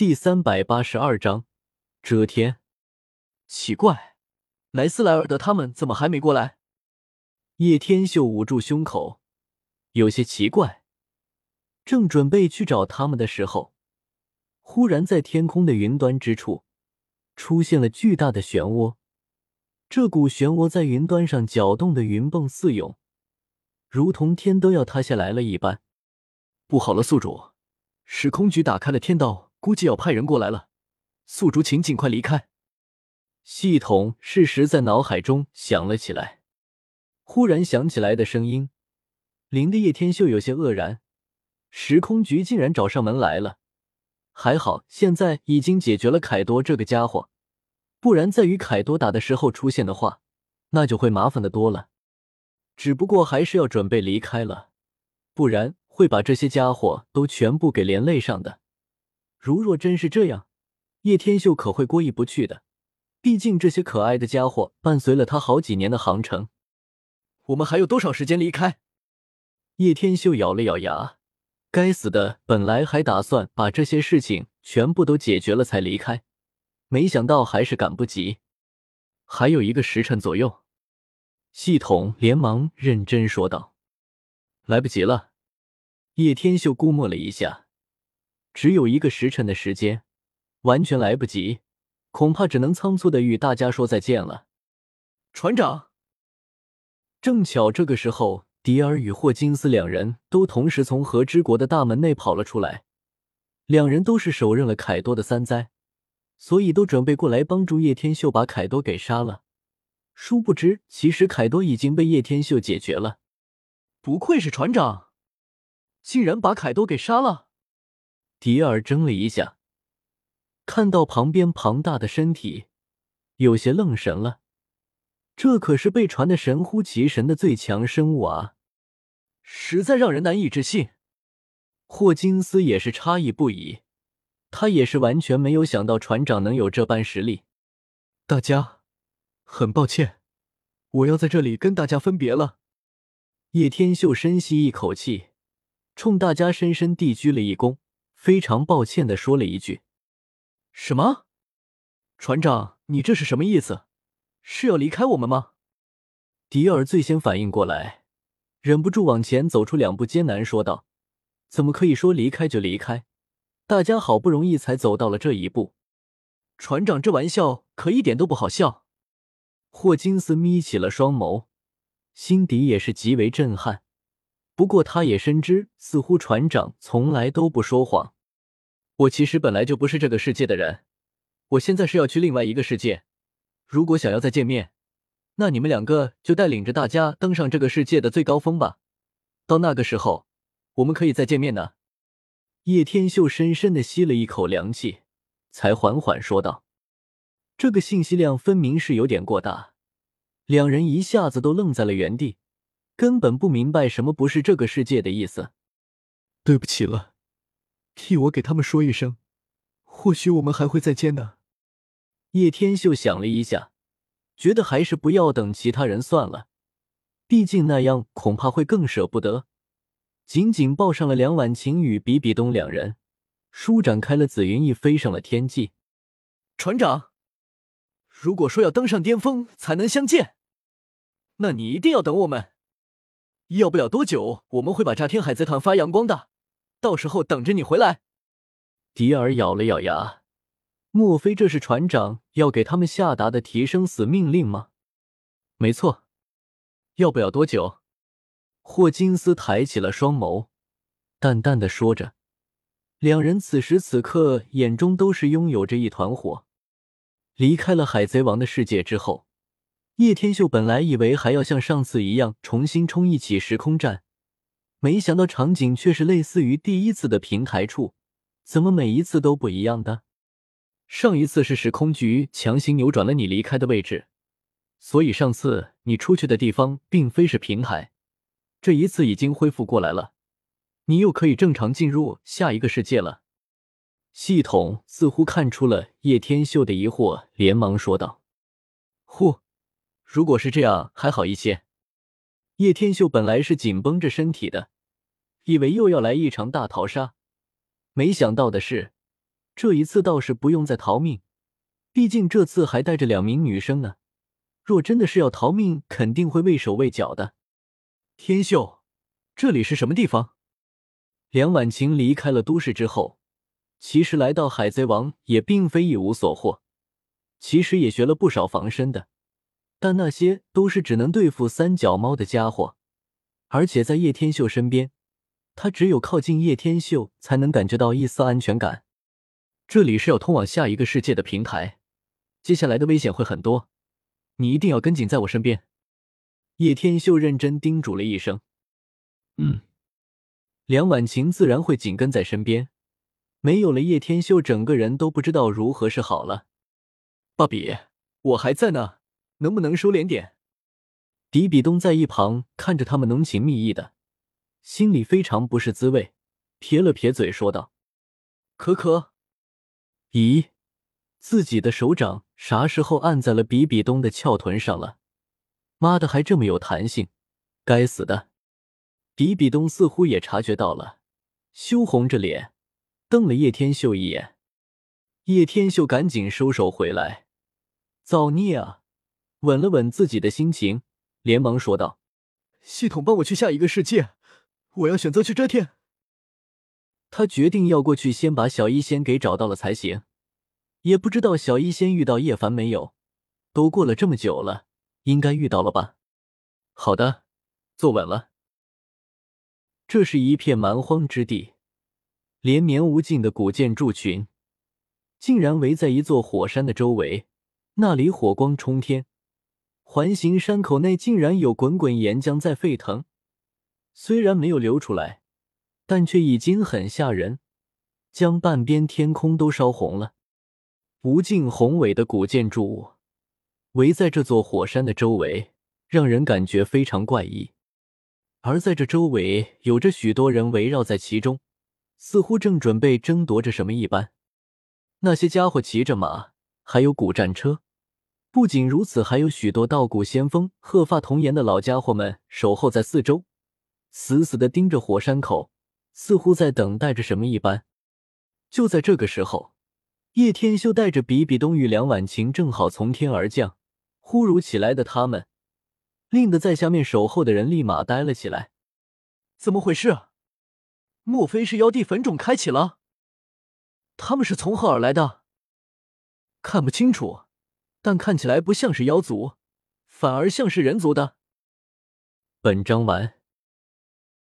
第三百八十二章遮天。奇怪，莱斯莱尔的他们怎么还没过来？叶天秀捂住胸口，有些奇怪。正准备去找他们的时候，忽然在天空的云端之处出现了巨大的漩涡。这股漩涡在云端上搅动的云迸四涌，如同天都要塌下来了一般。不好了，宿主，时空局打开了天道，估计要派人过来了。宿主，请尽快离开。系统适时在脑海中响了起来。忽然响起来的声音，令的叶天秀有些愕然。时空局竟然找上门来了，还好现在已经解决了凯多这个家伙，不然在与凯多打的时候出现的话，那就会麻烦的多了。只不过还是要准备离开了，不然会把这些家伙都全部给连累上的。如若真是这样，叶天秀可会过意不去的。毕竟这些可爱的家伙伴随了他好几年的航程。我们还有多少时间离开？叶天秀咬了咬牙。该死的！本来还打算把这些事情全部都解决了才离开，没想到还是赶不及。还有一个时辰左右，系统连忙认真说道：“来不及了。”叶天秀估摸了一下，只有一个时辰的时间，完全来不及，恐怕只能仓促的与大家说再见了。船长，正巧这个时候。迪尔与霍金斯两人都同时从和之国的大门内跑了出来，两人都是手刃了凯多的三灾，所以都准备过来帮助叶天秀把凯多给杀了。殊不知，其实凯多已经被叶天秀解决了。不愧是船长，竟然把凯多给杀了！迪尔怔了一下，看到旁边庞大的身体，有些愣神了。这可是被传的神乎其神的最强生物啊，实在让人难以置信。霍金斯也是诧异不已，他也是完全没有想到船长能有这般实力。大家，很抱歉，我要在这里跟大家分别了。叶天秀深吸一口气，冲大家深深地鞠了一躬，非常抱歉的说了一句：“什么？船长，你这是什么意思？”是要离开我们吗？迪尔最先反应过来，忍不住往前走出两步，艰难说道：“怎么可以说离开就离开？大家好不容易才走到了这一步，船长这玩笑可一点都不好笑。”霍金斯眯起了双眸，心底也是极为震撼。不过他也深知，似乎船长从来都不说谎。我其实本来就不是这个世界的人，我现在是要去另外一个世界。如果想要再见面，那你们两个就带领着大家登上这个世界的最高峰吧。到那个时候，我们可以再见面呢。叶天秀深深的吸了一口凉气，才缓缓说道：“这个信息量分明是有点过大。”两人一下子都愣在了原地，根本不明白什么不是这个世界的意思。对不起了，替我给他们说一声，或许我们还会再见呢。叶天秀想了一下，觉得还是不要等其他人算了，毕竟那样恐怕会更舍不得。紧紧抱上了梁婉晴与比比东两人，舒展开了紫云翼，飞上了天际。船长，如果说要登上巅峰才能相见，那你一定要等我们。要不了多久，我们会把炸天海贼团发扬光大，到时候等着你回来。迪尔咬了咬牙。莫非这是船长要给他们下达的提升死命令吗？没错，要不了多久。霍金斯抬起了双眸，淡淡的说着。两人此时此刻眼中都是拥有着一团火。离开了海贼王的世界之后，叶天秀本来以为还要像上次一样重新冲一起时空战，没想到场景却是类似于第一次的平台处，怎么每一次都不一样的？上一次是时空局强行扭转了你离开的位置，所以上次你出去的地方并非是平台。这一次已经恢复过来了，你又可以正常进入下一个世界了。系统似乎看出了叶天秀的疑惑，连忙说道：“，如果是这样还好一些。”叶天秀本来是紧绷着身体的，以为又要来一场大逃杀，没想到的是。这一次倒是不用再逃命，毕竟这次还带着两名女生呢。若真的是要逃命，肯定会畏手畏脚的。天秀，这里是什么地方？梁婉晴离开了都市之后，其实来到海贼王也并非一无所获，其实也学了不少防身的，但那些都是只能对付三脚猫的家伙，而且在叶天秀身边。他只有靠近叶天秀，才能感觉到一丝安全感。这里是要通往下一个世界的平台，接下来的危险会很多，你一定要跟紧在我身边。叶天秀认真叮嘱了一声：“嗯。”梁婉晴自然会紧跟在身边。没有了叶天秀，整个人都不知道如何是好了。芭比，我还在呢，能不能收敛点？比比东在一旁看着他们浓情蜜意的。心里非常不是滋味，撇了撇嘴说道：“可可，咦，自己的手掌啥时候按在了比比东的翘臀上了？妈的，还这么有弹性！该死的！”比比东似乎也察觉到了，羞红着脸瞪了叶天秀一眼。叶天秀赶紧收手回来，造孽啊！稳了稳自己的心情，连忙说道：“系统帮我去下一个世界。”我要选择去遮天。他决定要过去，先把小医仙给找到了才行。也不知道小医仙遇到叶凡没有？都过了这么久了，应该遇到了吧？好的，坐稳了。这是一片蛮荒之地，连绵无尽的古建筑群，竟然围在一座火山的周围。那里火光冲天，环形山口内竟然有滚滚岩浆在沸腾。虽然没有流出来，但却已经很吓人，将半边天空都烧红了。无尽宏伟的古建筑物围在这座火山的周围，让人感觉非常怪异。而在这周围，有着许多人围绕在其中，似乎正准备争夺着什么一般。那些家伙骑着马，还有古战车。不仅如此，还有许多道骨仙风、鹤发童颜的老家伙们守候在四周。死死的盯着火山口，似乎在等待着什么一般。就在这个时候，叶天秀带着比比东与梁婉晴正好从天而降。忽如其来的他们，令得在下面守候的人立马呆了起来。怎么回事？莫非是妖帝坟冢开启了？他们是从何而来的？看不清楚，但看起来不像是妖族，反而像是人族的。本章完。